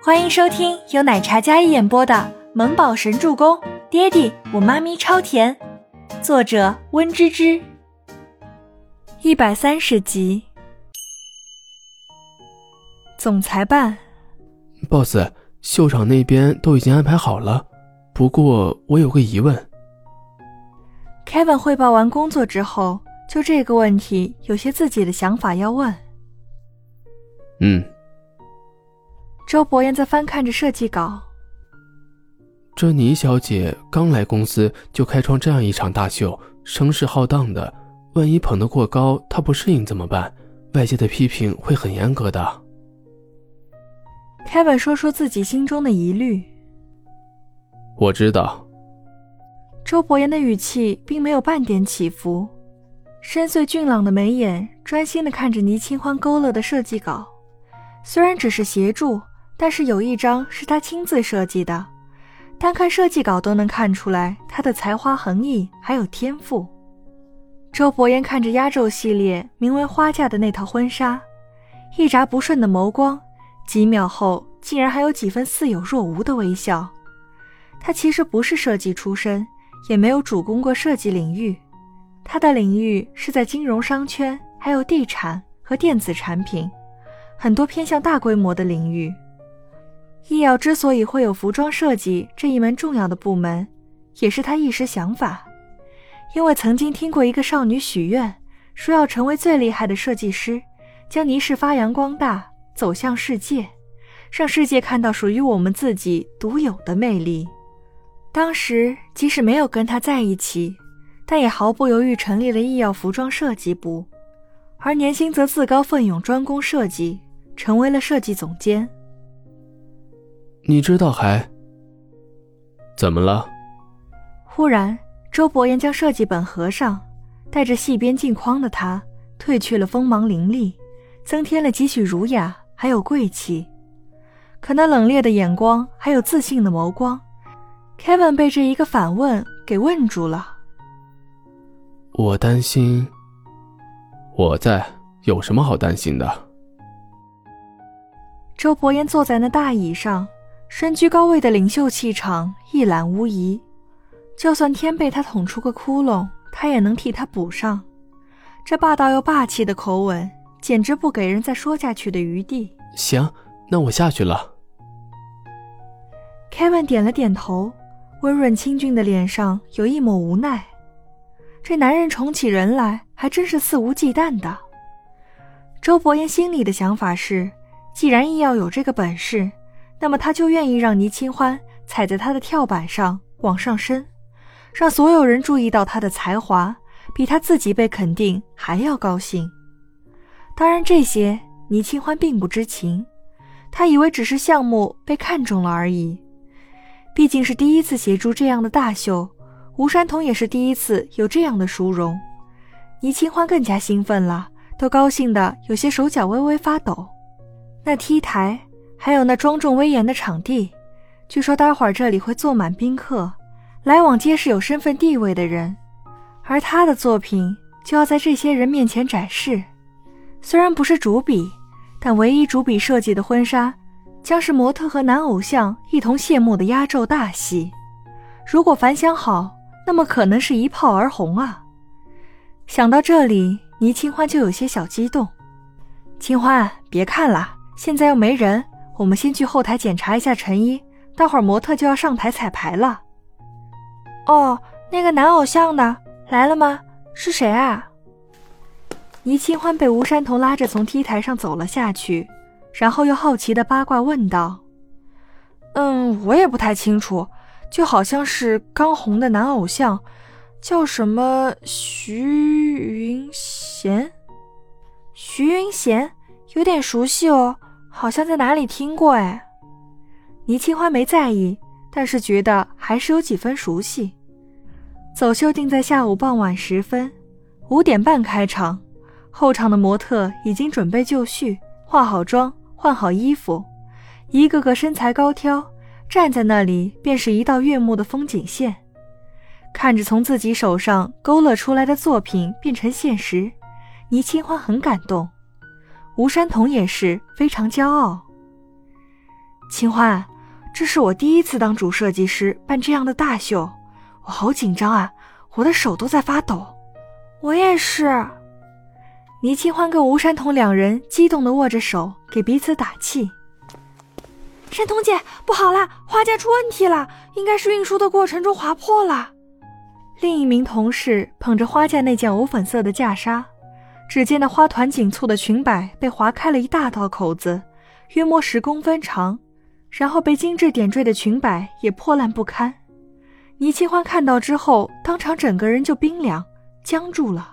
欢迎收听由奶茶嘉一演播的《萌宝神助攻》，爹地我妈咪超甜，作者温芝芝。一百三十集。总裁办，boss，秀场那边都已经安排好了，不过我有个疑问。Kevin 汇报完工作之后，就这个问题有些自己的想法要问。嗯。周伯言在翻看着设计稿。这倪小姐刚来公司就开创这样一场大秀，声势浩荡的，万一捧得过高，她不适应怎么办？外界的批评会很严格的。Kevin 说出自己心中的疑虑。我知道。周伯言的语气并没有半点起伏，深邃俊朗的眉眼专心的看着倪清欢勾勒的设计稿，虽然只是协助。但是有一张是他亲自设计的，单看设计稿都能看出来他的才华横溢，还有天赋。周伯言看着压轴系列名为“花嫁”的那套婚纱，一眨不顺的眸光，几秒后竟然还有几分似有若无的微笑。他其实不是设计出身，也没有主攻过设计领域，他的领域是在金融商圈，还有地产和电子产品，很多偏向大规模的领域。易耀之所以会有服装设计这一门重要的部门，也是他一时想法。因为曾经听过一个少女许愿，说要成为最厉害的设计师，将倪氏发扬光大，走向世界，让世界看到属于我们自己独有的魅力。当时即使没有跟他在一起，但也毫不犹豫成立了医药服装设计部，而年薪则自告奋勇专攻设计，成为了设计总监。你知道还怎么了？忽然，周伯言将设计本合上，带着细边镜框的他褪去了锋芒凌厉，增添了几许儒雅，还有贵气。可那冷冽的眼光，还有自信的眸光，Kevin 被这一个反问给问住了。我担心，我在，有什么好担心的？周伯言坐在那大椅上。身居高位的领袖气场一览无遗，就算天被他捅出个窟窿，他也能替他补上。这霸道又霸气的口吻，简直不给人再说下去的余地。行，那我下去了。Kevin 点了点头，温润清俊的脸上有一抹无奈。这男人宠起人来还真是肆无忌惮的。周伯言心里的想法是，既然硬要有这个本事。那么他就愿意让倪清欢踩在他的跳板上往上升，让所有人注意到他的才华，比他自己被肯定还要高兴。当然，这些倪清欢并不知情，他以为只是项目被看中了而已。毕竟是第一次协助这样的大秀，吴山童也是第一次有这样的殊荣。倪清欢更加兴奋了，都高兴的有些手脚微微发抖。那 T 台。还有那庄重威严的场地，据说待会儿这里会坐满宾客，来往皆是有身份地位的人，而他的作品就要在这些人面前展示。虽然不是主笔，但唯一主笔设计的婚纱，将是模特和男偶像一同谢幕的压轴大戏。如果反响好，那么可能是一炮而红啊！想到这里，倪清欢就有些小激动。清欢，别看了，现在又没人。我们先去后台检查一下陈一，待会儿模特就要上台彩排了。哦，那个男偶像呢？来了吗？是谁啊？倪清欢被吴山童拉着从 T 台上走了下去，然后又好奇的八卦问道：“嗯，我也不太清楚，就好像是刚红的男偶像，叫什么徐云贤？徐云贤，有点熟悉哦。”好像在哪里听过哎，倪清欢没在意，但是觉得还是有几分熟悉。走秀定在下午傍晚时分，五点半开场。后场的模特已经准备就绪，化好妆，换好衣服，一个个身材高挑，站在那里便是一道悦目的风景线。看着从自己手上勾勒出来的作品变成现实，倪清欢很感动。吴山童也是非常骄傲。清欢，这是我第一次当主设计师办这样的大秀，我好紧张啊，我的手都在发抖。我也是。倪清欢跟吴山童两人激动地握着手，给彼此打气。山童姐，不好啦，花架出问题了，应该是运输的过程中划破了。另一名同事捧着花架那件藕粉色的架纱，只见那花团锦簇的裙摆被划开了一大道口子，约莫十公分长，然后被精致点缀的裙摆也破烂不堪。倪清欢看到之后，当场整个人就冰凉僵住了。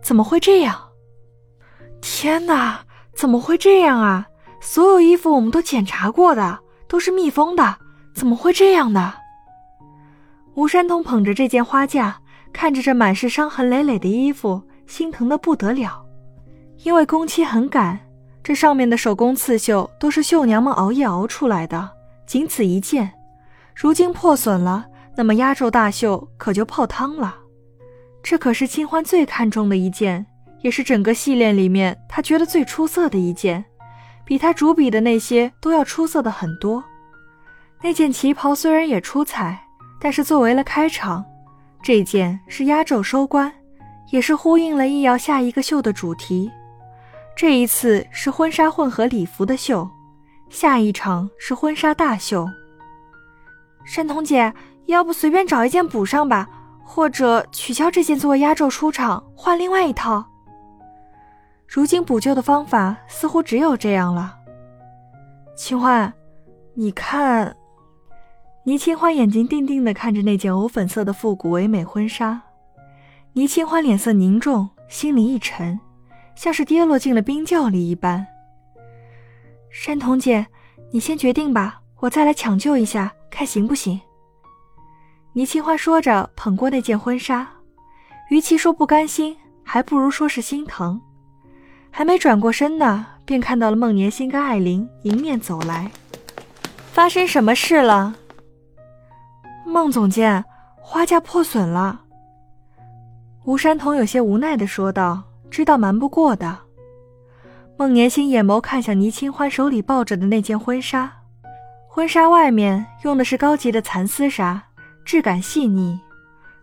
怎么会这样？天哪，怎么会这样啊？所有衣服我们都检查过的，都是密封的，怎么会这样呢？吴山童捧着这件花架，看着这满是伤痕累累的衣服，心疼的不得了。因为工期很赶，这上面的手工刺绣都是绣娘们熬夜熬出来的，仅此一件，如今破损了，那么压轴大秀可就泡汤了。这可是清欢最看重的一件，也是整个系列里面他觉得最出色的一件，比他主笔的那些都要出色的很多。那件旗袍虽然也出彩。但是作为了开场，这件是压轴收官，也是呼应了易遥下一个秀的主题。这一次是婚纱混合礼服的秀，下一场是婚纱大秀。山童姐，要不随便找一件补上吧，或者取消这件作为压轴出场，换另外一套。如今补救的方法似乎只有这样了。清欢，你看。倪清欢眼睛定定地看着那件藕粉色的复古唯美婚纱，倪清欢脸色凝重，心里一沉，像是跌落进了冰窖里一般。山童姐，你先决定吧，我再来抢救一下，看行不行？倪清欢说着，捧过那件婚纱，与其说不甘心，还不如说是心疼。还没转过身呢，便看到了孟年心跟艾琳迎面走来，发生什么事了？孟总监，花架破损了。吴山童有些无奈地说道：“知道瞒不过的。”孟年星眼眸看向倪清欢手里抱着的那件婚纱，婚纱外面用的是高级的蚕丝纱，质感细腻。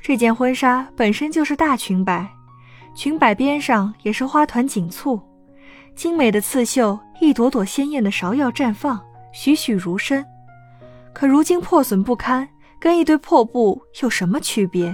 这件婚纱本身就是大裙摆，裙摆边上也是花团锦簇，精美的刺绣，一朵朵鲜艳的芍药绽放，栩栩如生。可如今破损不堪。跟一堆破布有什么区别？